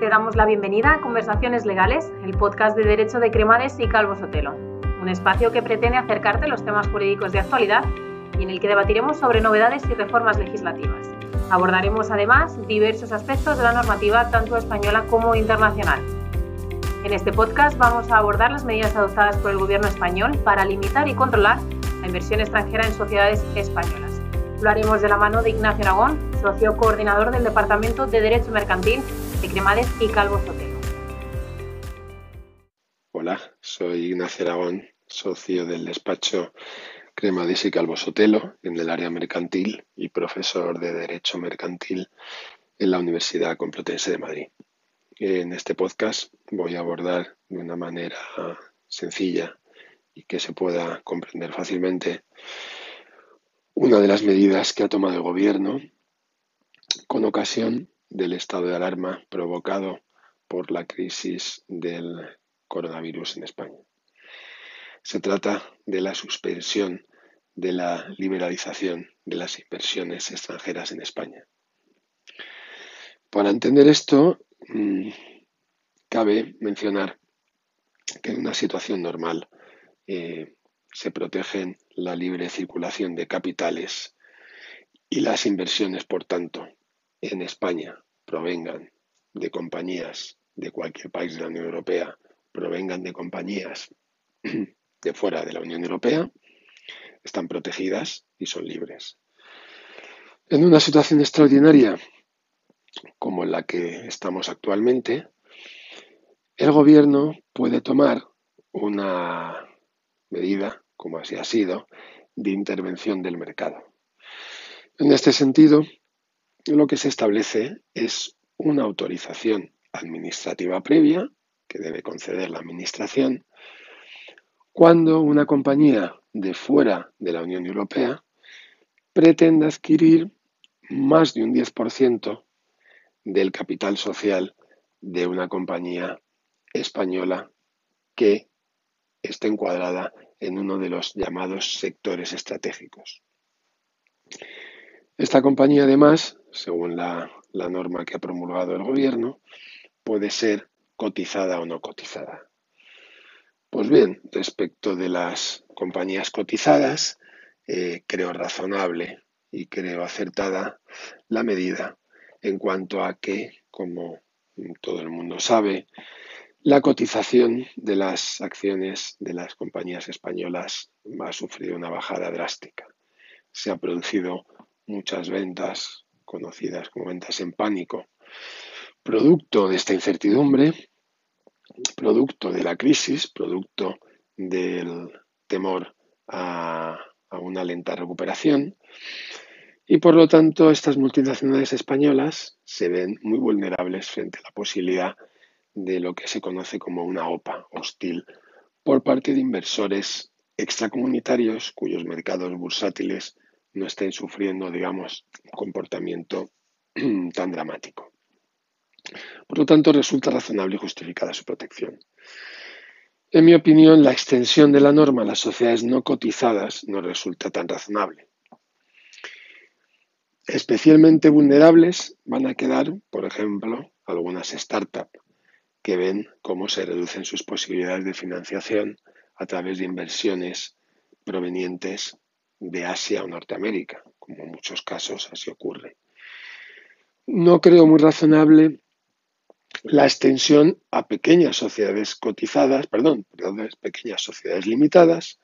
Te damos la bienvenida a Conversaciones Legales, el podcast de Derecho de Cremades y Calvo Sotelo, un espacio que pretende acercarte a los temas jurídicos de actualidad y en el que debatiremos sobre novedades y reformas legislativas. Abordaremos además diversos aspectos de la normativa tanto española como internacional. En este podcast vamos a abordar las medidas adoptadas por el gobierno español para limitar y controlar la inversión extranjera en sociedades españolas. Lo haremos de la mano de Ignacio Aragón, socio coordinador del Departamento de Derecho Mercantil de Cremades y Calvo Sotelo. Hola, soy Ignacio Aragón, socio del despacho Cremades y Calvo Sotelo en el área mercantil y profesor de Derecho Mercantil en la Universidad Complutense de Madrid. En este podcast voy a abordar de una manera sencilla y que se pueda comprender fácilmente una de las medidas que ha tomado el Gobierno con ocasión del estado de alarma provocado por la crisis del coronavirus en España. Se trata de la suspensión de la liberalización de las inversiones extranjeras en España. Para entender esto, mm, cabe mencionar que en una situación normal eh, se protegen la libre circulación de capitales y las inversiones, por tanto, en España provengan de compañías de cualquier país de la Unión Europea, provengan de compañías de fuera de la Unión Europea, están protegidas y son libres. En una situación extraordinaria como la que estamos actualmente, el gobierno puede tomar una medida, como así ha sido, de intervención del mercado. En este sentido, lo que se establece es una autorización administrativa previa que debe conceder la Administración cuando una compañía de fuera de la Unión Europea pretenda adquirir más de un 10% del capital social de una compañía española que esté encuadrada en uno de los llamados sectores estratégicos. Esta compañía, además, según la, norma que ha promulgado el Gobierno, puede ser cotizada o no cotizada. Pues bien, respecto de las compañías cotizadas, eh, creo razonable y creo acertada la medida en cuanto a que, como todo el mundo sabe, la cotización de las acciones de las compañías españolas ha sufrido una bajada drástica. Se ha producido muchas ventas conocidas como ventas en pánico, producto de esta incertidumbre, producto de la crisis, producto del temor a, a una lenta recuperación. Y por lo tanto, estas multinacionales españolas se ven muy vulnerables frente a la posibilidad de lo que se conoce como una OPA hostil por parte de inversores extracomunitarios cuyos mercados bursátiles no estén sufriendo, digamos, un comportamiento tan dramático. Por lo tanto, resulta razonable y justificada su protección. En mi opinión, la extensión de la norma a las sociedades no cotizadas no resulta tan razonable. Especialmente vulnerables van a quedar, por ejemplo, algunas startups que ven cómo se reducen sus posibilidades de financiación a través de inversiones provenientes de Asia o Norteamérica, como en muchos casos así ocurre. No creo muy razonable la extensión a pequeñas sociedades cotizadas, perdón, pequeñas sociedades limitadas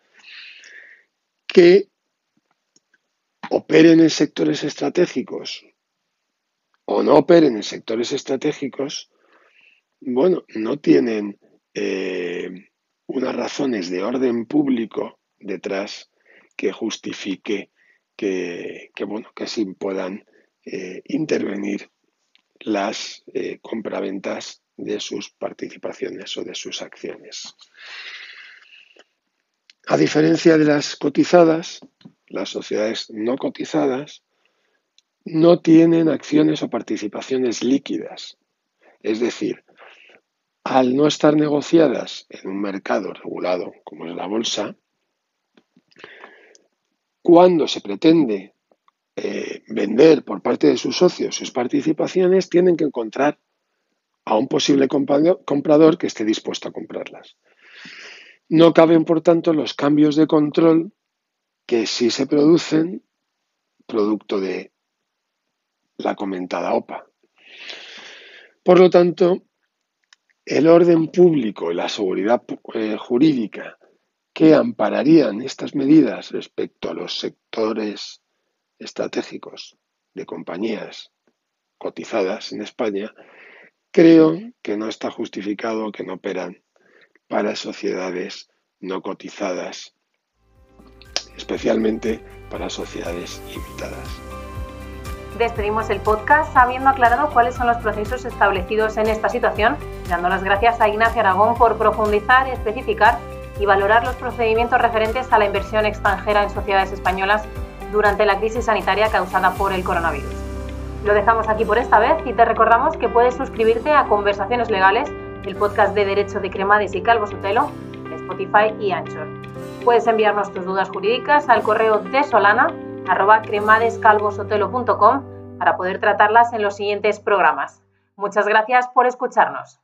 que operen en sectores estratégicos o no operen en sectores estratégicos, bueno, no tienen eh, unas razones de orden público detrás que justifique que, bueno, que así puedan eh, intervenir las eh, compraventas de sus participaciones o de sus acciones. A diferencia de las cotizadas, las sociedades no cotizadas no tienen acciones o participaciones líquidas. Es decir, al no estar negociadas en un mercado regulado como es la bolsa, cuando se pretende eh, vender por parte de sus socios sus participaciones, tienen que encontrar a un posible comprador que esté dispuesto a comprarlas. No caben, por tanto, los cambios de control que sí se producen producto de la comentada OPA. Por lo tanto, el orden público y la seguridad eh, jurídica que ampararían estas medidas respecto a los sectores estratégicos de compañías cotizadas en España, creo que no está justificado que no operan para sociedades no cotizadas, especialmente para sociedades invitadas. Despedimos el podcast habiendo aclarado cuáles son los procesos establecidos en esta situación, dando las gracias a Ignacio Aragón por profundizar, especificar y valorar los procedimientos referentes a la inversión extranjera en sociedades españolas durante la crisis sanitaria causada por el coronavirus. Lo dejamos aquí por esta vez y te recordamos que puedes suscribirte a Conversaciones Legales, el podcast de Derecho de Cremades y Calvo Sotelo, Spotify y Anchor. Puedes enviarnos tus dudas jurídicas al correo de solana arroba cremadescalvosotelo.com para poder tratarlas en los siguientes programas. Muchas gracias por escucharnos.